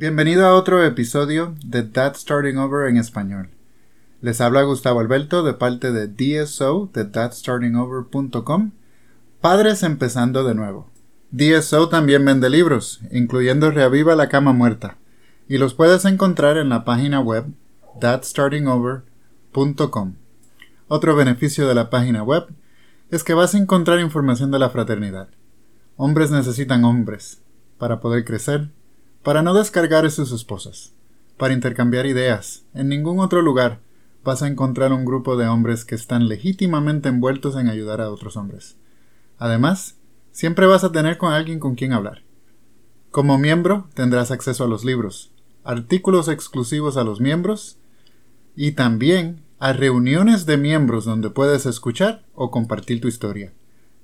Bienvenido a otro episodio de That Starting Over en español. Les habla Gustavo Alberto de parte de DSO de thatstartingover.com, Padres empezando de nuevo. DSO también vende libros, incluyendo Reaviva la cama muerta, y los puedes encontrar en la página web thatstartingover.com. Otro beneficio de la página web es que vas a encontrar información de la fraternidad. Hombres necesitan hombres para poder crecer, para no descargar a sus esposas, para intercambiar ideas. En ningún otro lugar vas a encontrar un grupo de hombres que están legítimamente envueltos en ayudar a otros hombres. Además, siempre vas a tener con alguien con quien hablar. Como miembro tendrás acceso a los libros, artículos exclusivos a los miembros y también a reuniones de miembros donde puedes escuchar o compartir tu historia.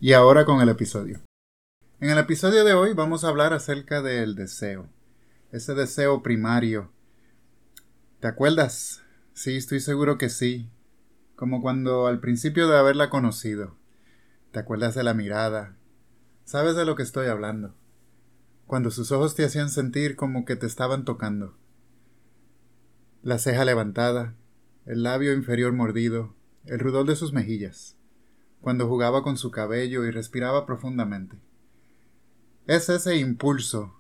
Y ahora con el episodio. En el episodio de hoy vamos a hablar acerca del deseo, ese deseo primario. ¿Te acuerdas? Sí, estoy seguro que sí. Como cuando al principio de haberla conocido. ¿Te acuerdas de la mirada? ¿Sabes de lo que estoy hablando? Cuando sus ojos te hacían sentir como que te estaban tocando. La ceja levantada, el labio inferior mordido, el rudor de sus mejillas, cuando jugaba con su cabello y respiraba profundamente. Es ese impulso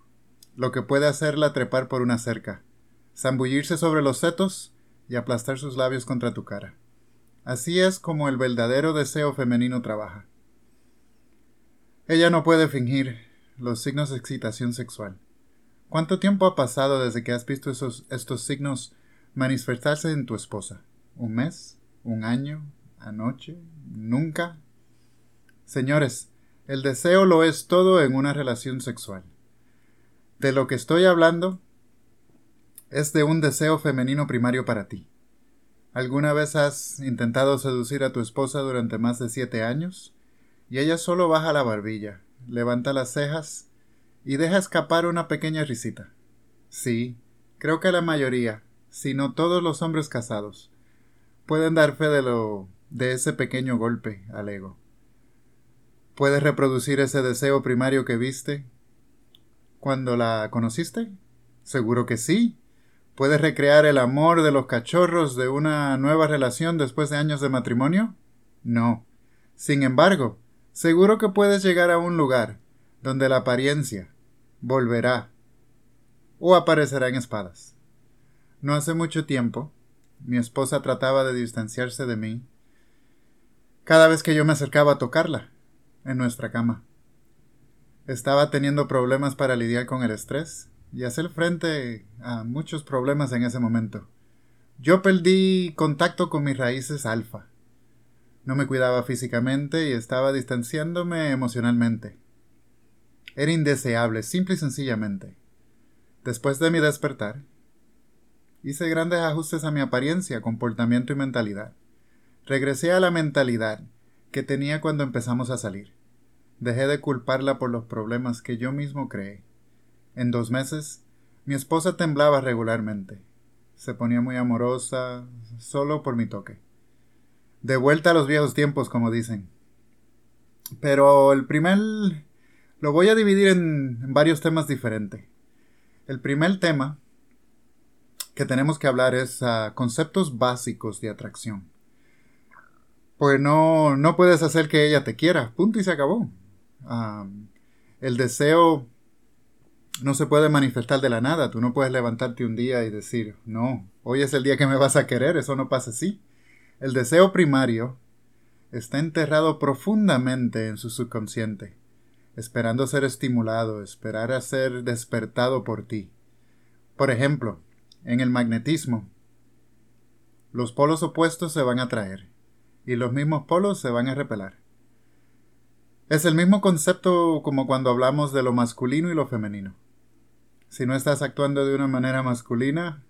lo que puede hacerla trepar por una cerca, zambullirse sobre los setos y aplastar sus labios contra tu cara. Así es como el verdadero deseo femenino trabaja. Ella no puede fingir los signos de excitación sexual. ¿Cuánto tiempo ha pasado desde que has visto esos, estos signos manifestarse en tu esposa. ¿Un mes? ¿Un año? ¿Anoche? ¿Nunca? Señores, el deseo lo es todo en una relación sexual. De lo que estoy hablando es de un deseo femenino primario para ti. ¿Alguna vez has intentado seducir a tu esposa durante más de siete años? Y ella solo baja la barbilla, levanta las cejas y deja escapar una pequeña risita. Sí, creo que la mayoría, sino todos los hombres casados, pueden dar fe de lo de ese pequeño golpe al ego. ¿Puedes reproducir ese deseo primario que viste cuando la conociste? Seguro que sí. ¿Puedes recrear el amor de los cachorros de una nueva relación después de años de matrimonio? No. Sin embargo, seguro que puedes llegar a un lugar donde la apariencia volverá o aparecerá en espadas. No hace mucho tiempo, mi esposa trataba de distanciarse de mí cada vez que yo me acercaba a tocarla en nuestra cama. Estaba teniendo problemas para lidiar con el estrés y hacer frente a muchos problemas en ese momento. Yo perdí contacto con mis raíces alfa. No me cuidaba físicamente y estaba distanciándome emocionalmente. Era indeseable, simple y sencillamente. Después de mi despertar, Hice grandes ajustes a mi apariencia, comportamiento y mentalidad. Regresé a la mentalidad que tenía cuando empezamos a salir. Dejé de culparla por los problemas que yo mismo creé. En dos meses, mi esposa temblaba regularmente. Se ponía muy amorosa, solo por mi toque. De vuelta a los viejos tiempos, como dicen. Pero el primer... lo voy a dividir en varios temas diferentes. El primer tema que tenemos que hablar es uh, conceptos básicos de atracción. Pues no, no puedes hacer que ella te quiera, punto y se acabó. El deseo no se puede manifestar de la nada. Tú no puedes levantarte un día y decir, no, hoy es el día que me vas a querer. Eso no pasa así. El deseo primario está enterrado profundamente en su subconsciente, esperando ser estimulado, esperar a ser despertado por ti. Por ejemplo, en el magnetismo. Los polos opuestos se van a atraer y los mismos polos se van a repelar. Es el mismo concepto como cuando hablamos de lo masculino y lo femenino. Si no estás actuando de una manera masculina,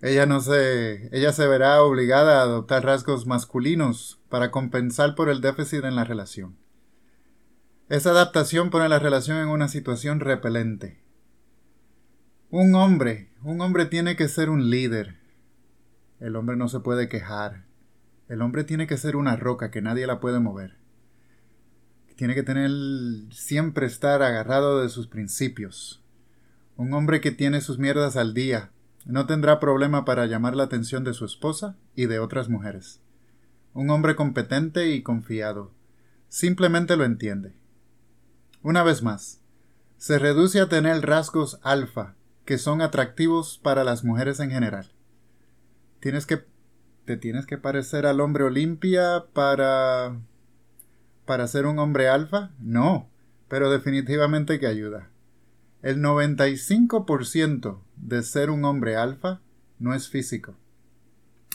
ella no se, ella se verá obligada a adoptar rasgos masculinos para compensar por el déficit en la relación. Esa adaptación pone la relación en una situación repelente, un hombre, un hombre tiene que ser un líder. El hombre no se puede quejar. El hombre tiene que ser una roca que nadie la puede mover. Tiene que tener siempre estar agarrado de sus principios. Un hombre que tiene sus mierdas al día no tendrá problema para llamar la atención de su esposa y de otras mujeres. Un hombre competente y confiado simplemente lo entiende. Una vez más, se reduce a tener rasgos alfa que son atractivos para las mujeres en general. Tienes que te tienes que parecer al hombre Olimpia para para ser un hombre alfa? No, pero definitivamente que ayuda. El 95% de ser un hombre alfa no es físico.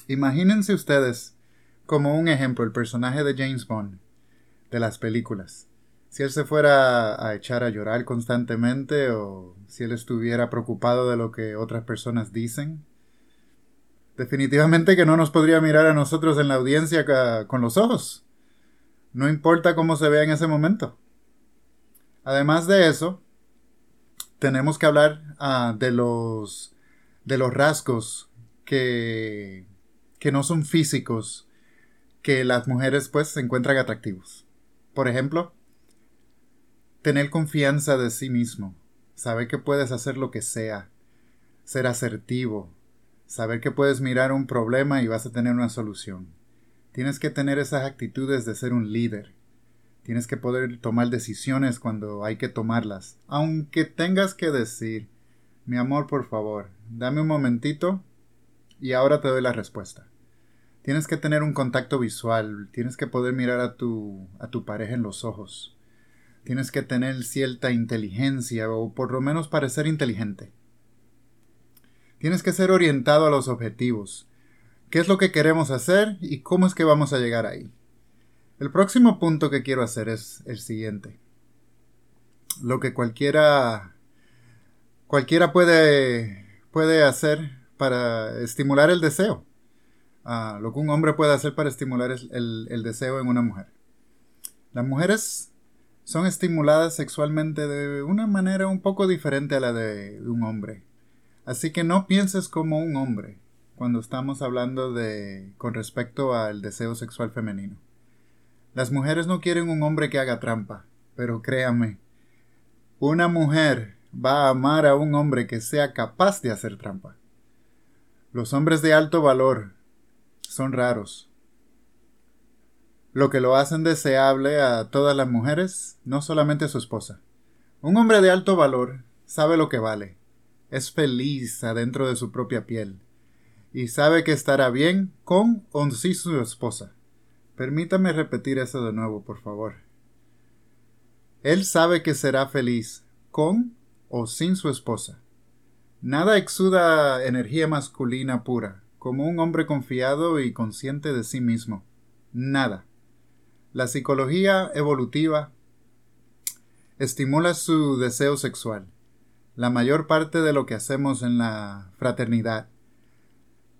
Imagínense ustedes como un ejemplo el personaje de James Bond de las películas. Si él se fuera a echar a llorar constantemente o si él estuviera preocupado de lo que otras personas dicen, definitivamente que no nos podría mirar a nosotros en la audiencia con los ojos. No importa cómo se vea en ese momento. Además de eso, tenemos que hablar ah, de los de los rasgos que, que no son físicos que las mujeres pues se encuentran atractivos. Por ejemplo, tener confianza de sí mismo, saber que puedes hacer lo que sea, ser asertivo, saber que puedes mirar un problema y vas a tener una solución. Tienes que tener esas actitudes de ser un líder, Tienes que poder tomar decisiones cuando hay que tomarlas. Aunque tengas que decir, mi amor, por favor, dame un momentito y ahora te doy la respuesta. Tienes que tener un contacto visual, tienes que poder mirar a tu, a tu pareja en los ojos. Tienes que tener cierta inteligencia o por lo menos parecer inteligente. Tienes que ser orientado a los objetivos. ¿Qué es lo que queremos hacer y cómo es que vamos a llegar ahí? El próximo punto que quiero hacer es el siguiente. Lo que cualquiera cualquiera puede puede hacer para estimular el deseo. Ah, lo que un hombre puede hacer para estimular el, el deseo en una mujer. Las mujeres son estimuladas sexualmente de una manera un poco diferente a la de un hombre. Así que no pienses como un hombre cuando estamos hablando de con respecto al deseo sexual femenino. Las mujeres no quieren un hombre que haga trampa, pero créame, una mujer va a amar a un hombre que sea capaz de hacer trampa. Los hombres de alto valor son raros. Lo que lo hacen deseable a todas las mujeres, no solamente a su esposa. Un hombre de alto valor sabe lo que vale, es feliz adentro de su propia piel, y sabe que estará bien con o sin su esposa. Permítame repetir eso de nuevo, por favor. Él sabe que será feliz con o sin su esposa. Nada exuda energía masculina pura, como un hombre confiado y consciente de sí mismo. Nada. La psicología evolutiva estimula su deseo sexual. La mayor parte de lo que hacemos en la fraternidad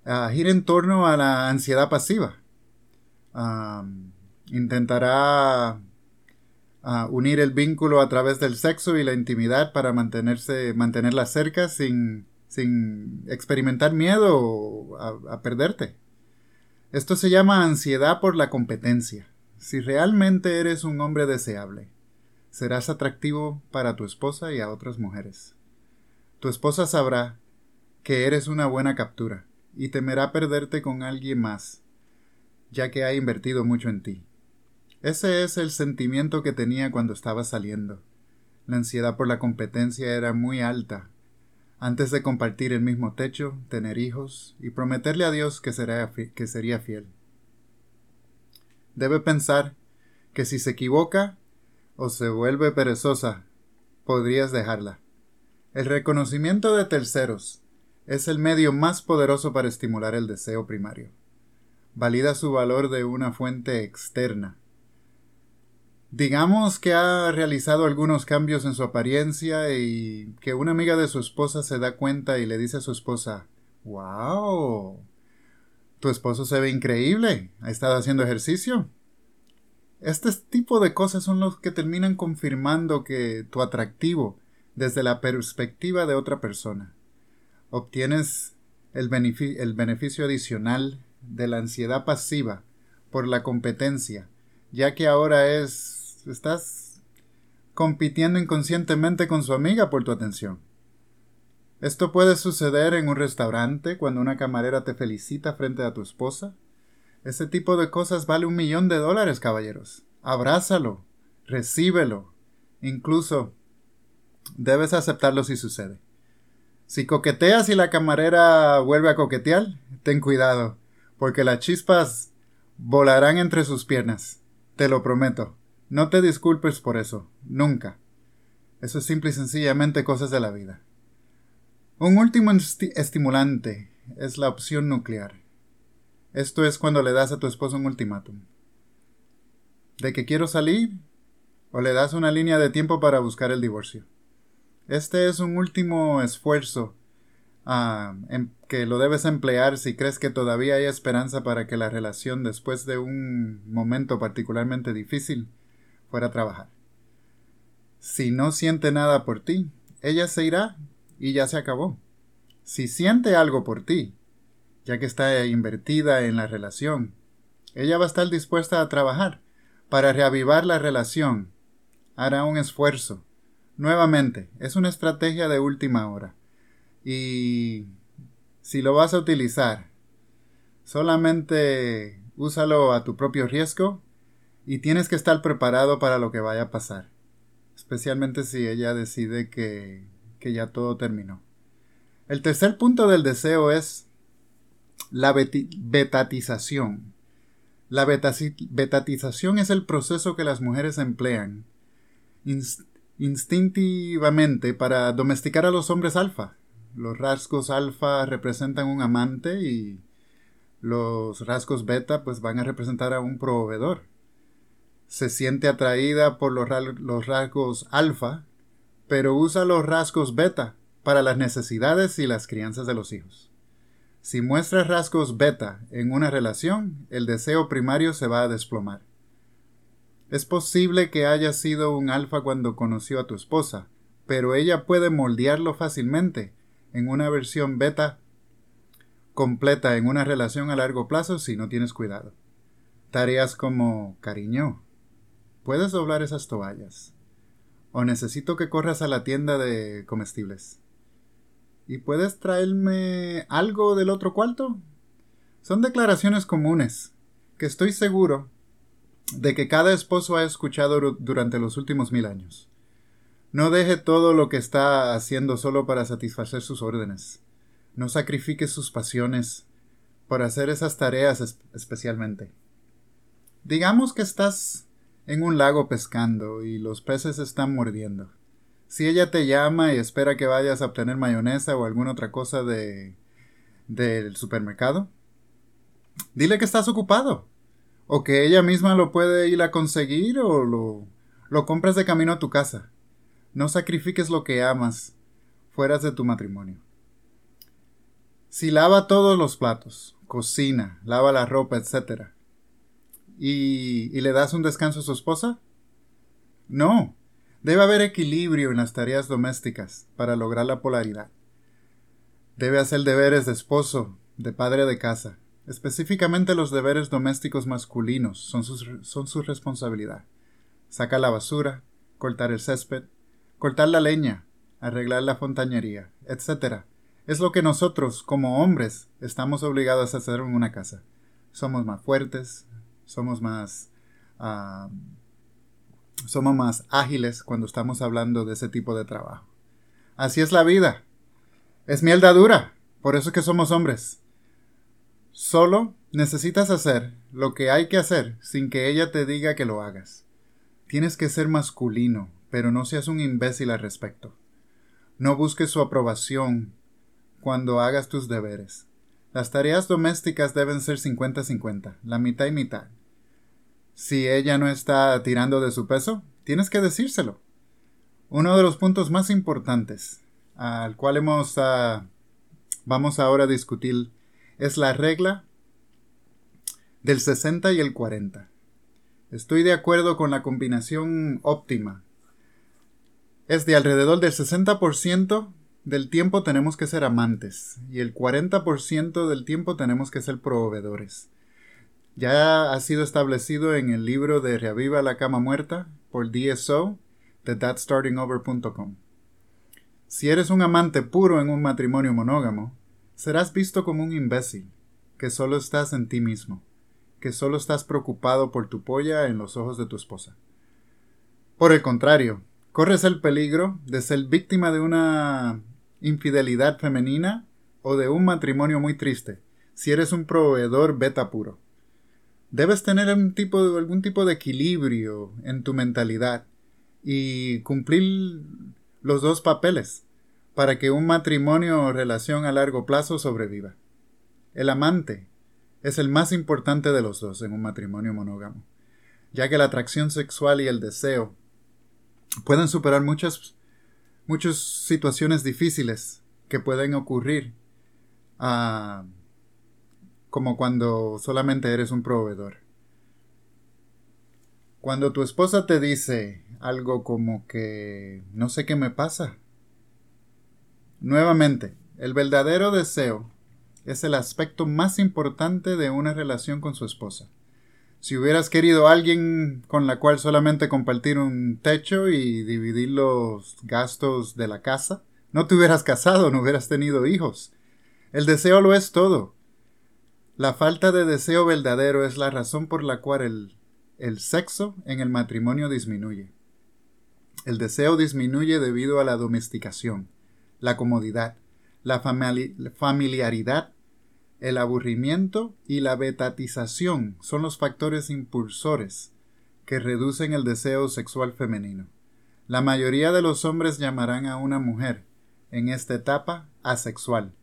uh, gira en torno a la ansiedad pasiva intentará ah, unir el vínculo a través del sexo y la intimidad para mantenerse, mantenerla cerca sin, sin experimentar miedo a perderte. Esto se llama ansiedad por la competencia. Si realmente eres un hombre deseable, serás atractivo para tu esposa y a otras mujeres. Tu esposa sabrá que eres una buena captura y temerá perderte con alguien más ya que ha invertido mucho en ti. Ese es el sentimiento que tenía cuando estaba saliendo. La ansiedad por la competencia era muy alta. Antes de compartir el mismo techo, tener hijos y prometerle a Dios que, que sería fiel. Debe pensar que si se equivoca o se vuelve perezosa, podrías dejarla. El reconocimiento de terceros es el medio más poderoso para estimular el deseo primario valida su valor de una fuente externa. Digamos que ha realizado algunos cambios en su apariencia y que una amiga de su esposa se da cuenta y le dice a su esposa, ¡Wow! Tu esposo se ve increíble. ¿Ha estado haciendo ejercicio? Este tipo de cosas son los que terminan confirmando que tu atractivo desde la perspectiva de otra persona. Obtienes el, beneficio adicional de la ansiedad pasiva por la competencia, ya que ahora es estás compitiendo inconscientemente con su amiga por tu atención. Esto puede suceder en un restaurante cuando una camarera te felicita frente a tu esposa. Ese tipo de cosas vale un millón de dólares, caballeros. Abrázalo, recíbelo. Incluso debes aceptarlo si sucede. Si coqueteas y la camarera vuelve a coquetear, ten cuidado, porque las chispas volarán entre sus piernas. Te lo prometo. No te disculpes por eso, nunca. Eso es simple y sencillamente cosas de la vida. Un último estimulante es la opción nuclear. Esto es cuando le das a tu esposo un ultimátum. De que quiero salir o le das una línea de tiempo para buscar el divorcio. Este es un último esfuerzo ah, en que lo debes emplear si crees que todavía hay esperanza para que la relación después de un momento particularmente difícil fuera a trabajar. Si no siente nada por ti, ella se irá y ya se acabó. Si siente algo por ti, ya que está invertida en la relación, ella va a estar dispuesta a trabajar para reavivar la relación. Hará un esfuerzo. Nuevamente, es una estrategia de última hora. Y si lo vas a utilizar, solamente úsalo a tu propio riesgo y tienes que estar preparado para lo que vaya a pasar. Especialmente si ella decide que que ya todo terminó. El tercer punto del deseo es la betatización. La betatización es el proceso que las mujeres emplean instintivamente para domesticar a los hombres alfa. Los rasgos alfa representan un amante y los rasgos beta pues van a representar a un proveedor. Se siente atraída por los, los rasgos alfa pero usa los rasgos beta para las necesidades y las crianzas de los hijos. Si muestras rasgos beta en una relación, el deseo primario se va a desplomar. Es posible que haya sido un alfa cuando conoció a tu esposa, pero ella puede moldearlo fácilmente en una versión beta completa en una relación a largo plazo si no tienes cuidado. Tareas como cariño. Puedes doblar esas toallas o necesito que corras a la tienda de comestibles. ¿Y puedes traerme algo del otro cuarto? Son declaraciones comunes, que estoy seguro de que cada esposo ha escuchado durante los últimos mil años. No deje todo lo que está haciendo solo para satisfacer sus órdenes. No sacrifique sus pasiones por hacer esas tareas especialmente. Digamos que estás en un lago pescando y los peces están mordiendo. Si ella te llama y espera que vayas a obtener mayonesa o alguna otra cosa de del supermercado, dile que estás ocupado o que ella misma lo puede ir a conseguir o lo, lo compras de camino a tu casa. No sacrifiques lo que amas fuera de tu matrimonio. Si lava todos los platos, cocina, lava la ropa, etc., y, le das un descanso a su esposa? No. Debe haber equilibrio en las tareas domésticas para lograr la polaridad. Debe hacer deberes de esposo, de padre de casa. Específicamente los deberes domésticos masculinos son, son su responsabilidad. Sacar la basura, cortar el césped, cortar la leña, arreglar la fontañería, etc. Es lo que nosotros, como hombres, estamos obligados a hacer en una casa. Somos más fuertes, somos más, ah, somos más ágiles cuando estamos hablando de ese tipo de trabajo. Así es la vida. Es mielda dura, por eso es que somos hombres. Solo necesitas hacer lo que hay que hacer sin que ella te diga que lo hagas. Tienes que ser masculino, pero no seas un imbécil al respecto. No busques su aprobación cuando hagas tus deberes. Las tareas domésticas deben ser 50-50, la mitad y mitad. Si ella no está tirando de su peso, tienes que decírselo. Uno de los puntos más importantes al cual hemos, ah, vamos ahora a discutir es la regla del 60 y el 40. Estoy de acuerdo con la combinación óptima. Es de alrededor del 60% del tiempo tenemos que ser amantes y el 40% del tiempo tenemos que ser proveedores. Ya ha sido establecido en el libro de Reaviva la cama muerta por DSO de thatstartingover.com. Si eres un amante puro en un matrimonio monógamo, serás visto como un imbécil, que solo estás en ti mismo, que solo estás preocupado por tu polla en los ojos de tu esposa. Por el contrario, corres el peligro de ser víctima de una infidelidad femenina o de un matrimonio muy triste, si eres un proveedor beta puro. Debes tener algún tipo de, equilibrio en tu mentalidad y cumplir los dos papeles para que un matrimonio o relación a largo plazo sobreviva. El amante es el más importante de los dos en un matrimonio monógamo, ya que la atracción sexual y el deseo pueden superar muchas, muchas situaciones difíciles que pueden ocurrir ah, como cuando solamente eres un proveedor. Cuando tu esposa te dice algo como que no sé qué me pasa. Nuevamente, el verdadero deseo es el aspecto más importante de una relación con su esposa. Si hubieras querido a alguien con la cual solamente compartir un techo y dividir los gastos de la casa, no te hubieras casado, no hubieras tenido hijos. El deseo lo es todo. La falta de deseo verdadero es la razón por la cual el, el sexo en el matrimonio disminuye. El deseo disminuye debido a la domesticación, la comodidad, la familiaridad, el aburrimiento y la betatización son los factores impulsores que reducen el deseo sexual femenino. La mayoría de los hombres llamarán a una mujer, en esta etapa, asexual.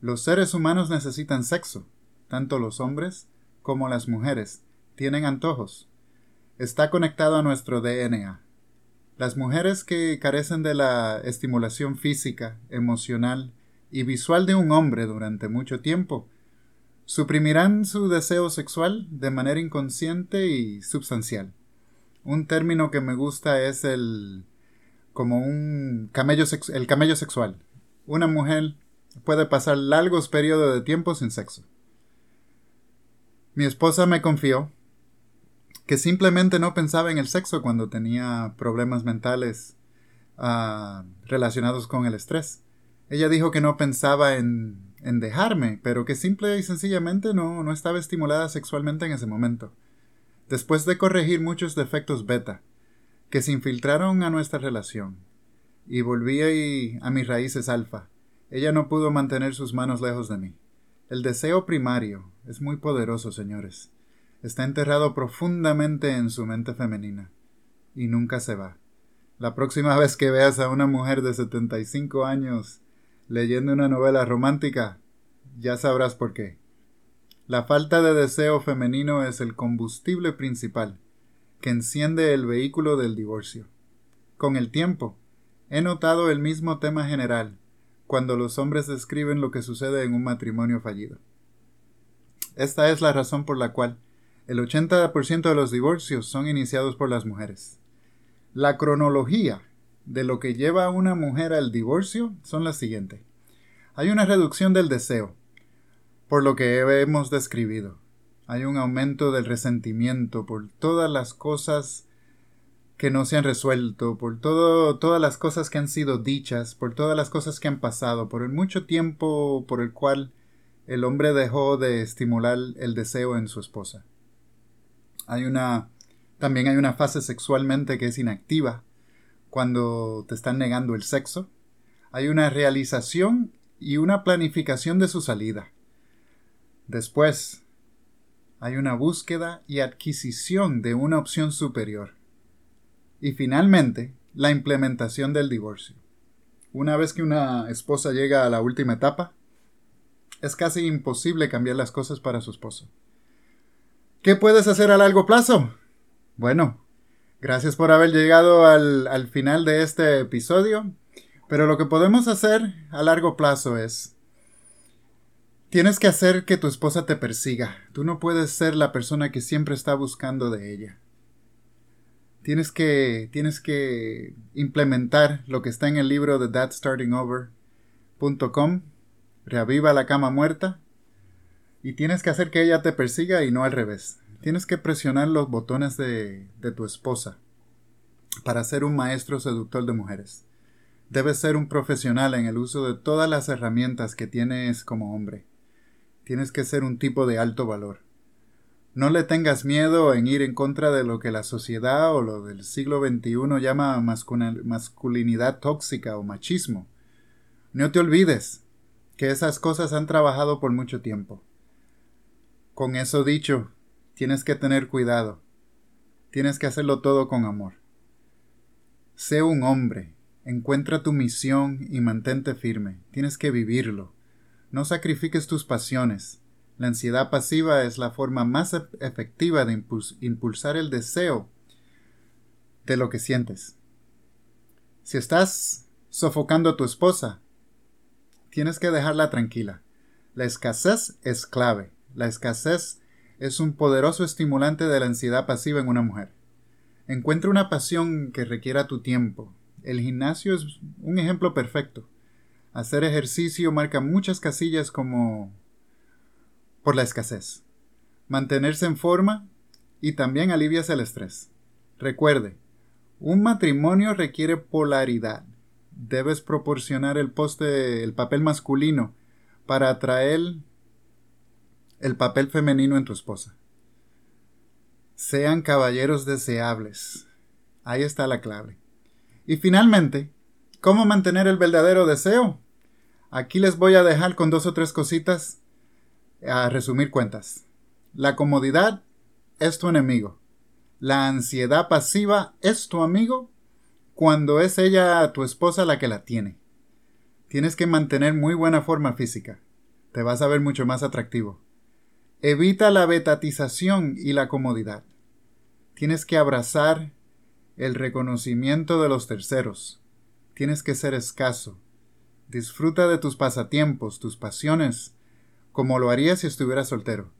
Los seres humanos necesitan sexo, tanto los hombres como las mujeres tienen antojos. Está conectado a nuestro DNA. Las mujeres que carecen de la estimulación física, emocional y visual de un hombre durante mucho tiempo suprimirán su deseo sexual de manera inconsciente y substancial. Un término que me gusta es el como un camello el camello sexual. Una mujer puede pasar largos periodos de tiempo sin sexo. Mi esposa me confió que simplemente no pensaba en el sexo cuando tenía problemas mentales ah, relacionados con el estrés. Ella dijo que no pensaba en, en dejarme, pero que simple y sencillamente no, no estaba estimulada sexualmente en ese momento. Después de corregir muchos defectos beta, que se infiltraron a nuestra relación, y volví a mis raíces alfa, ella no pudo mantener sus manos lejos de mí. El deseo primario es muy poderoso, señores está enterrado profundamente en su mente femenina y nunca se va. La próxima vez que veas a una mujer de 75 años leyendo una novela romántica, ya sabrás por qué. La falta de deseo femenino es el combustible principal que enciende el vehículo del divorcio. Con el tiempo, he notado el mismo tema general cuando los hombres describen lo que sucede en un matrimonio fallido. Esta es la razón por la cual el 80% de los divorcios son iniciados por las mujeres. La cronología de lo que lleva a una mujer al divorcio son las siguientes. Hay una reducción del deseo, por lo que hemos describido. Hay un aumento del resentimiento por todas las cosas que no se han resuelto, por todo, todas las cosas que han sido dichas, por todas las cosas que han pasado, por el mucho tiempo por el cual el hombre dejó de estimular el deseo en su esposa. Hay una, también hay una fase sexualmente que es inactiva, cuando te están negando el sexo. Hay una realización y una planificación de su salida. Después, hay una búsqueda y adquisición de una opción superior. Y finalmente, la implementación del divorcio. Una vez que una esposa llega a la última etapa, es casi imposible cambiar las cosas para su esposo. ¿Qué puedes hacer a largo plazo? Bueno, gracias por haber llegado al, final de este episodio. Pero lo que podemos hacer a largo plazo es... Tienes que hacer que tu esposa te persiga. Tú no puedes ser la persona que siempre está buscando de ella. Tienes que, tienes que implementar lo que está en el libro de thatstartingover.com. Reaviva la cama muerta y tienes que hacer que ella te persiga y no al revés. Tienes que presionar los botones de, de tu esposa para ser un maestro seductor de mujeres. Debes ser un profesional en el uso de todas las herramientas que tienes como hombre. Tienes que ser un tipo de alto valor. No le tengas miedo en ir en contra de lo que la sociedad o lo del siglo XXI llama masculinidad tóxica o machismo. No te olvides que esas cosas han trabajado por mucho tiempo. Con eso dicho, tienes que tener cuidado. Tienes que hacerlo todo con amor. Sé un hombre, encuentra tu misión y mantente firme. Tienes que vivirlo. No sacrifiques tus pasiones. La ansiedad pasiva es la forma más efectiva de impulsar el deseo de lo que sientes. Si estás sofocando a tu esposa, tienes que dejarla tranquila. La escasez es clave. La escasez es un poderoso estimulante de la ansiedad pasiva en una mujer. Encuentra una pasión que requiera tu tiempo. El gimnasio es un ejemplo perfecto. Hacer ejercicio marca muchas casillas como por la escasez. Mantenerse en forma y también alivias el estrés. Recuerde, un matrimonio requiere polaridad. Debes proporcionar el poste, el papel masculino para atraer el papel femenino en tu esposa. Sean caballeros deseables. Ahí está la clave. Y finalmente, ¿cómo mantener el verdadero deseo? Aquí les voy a dejar con dos o tres cositas a resumir cuentas. La comodidad es tu enemigo. La ansiedad pasiva es tu amigo cuando es ella, tu esposa, la que la tiene. Tienes que mantener muy buena forma física. Te vas a ver mucho más atractivo. Evita la betatización y la comodidad. Tienes que abrazar el reconocimiento de los terceros. Tienes que ser escaso. Disfruta de tus pasatiempos, tus pasiones, como lo harías si estuvieras soltero.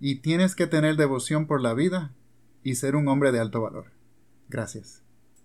Y tienes que tener devoción por la vida y ser un hombre de alto valor. Gracias.